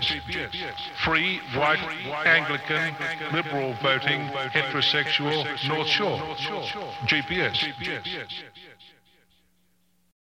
GPS. Free, white, Anglican, liberal voting, heterosexual, North Shore. GPS.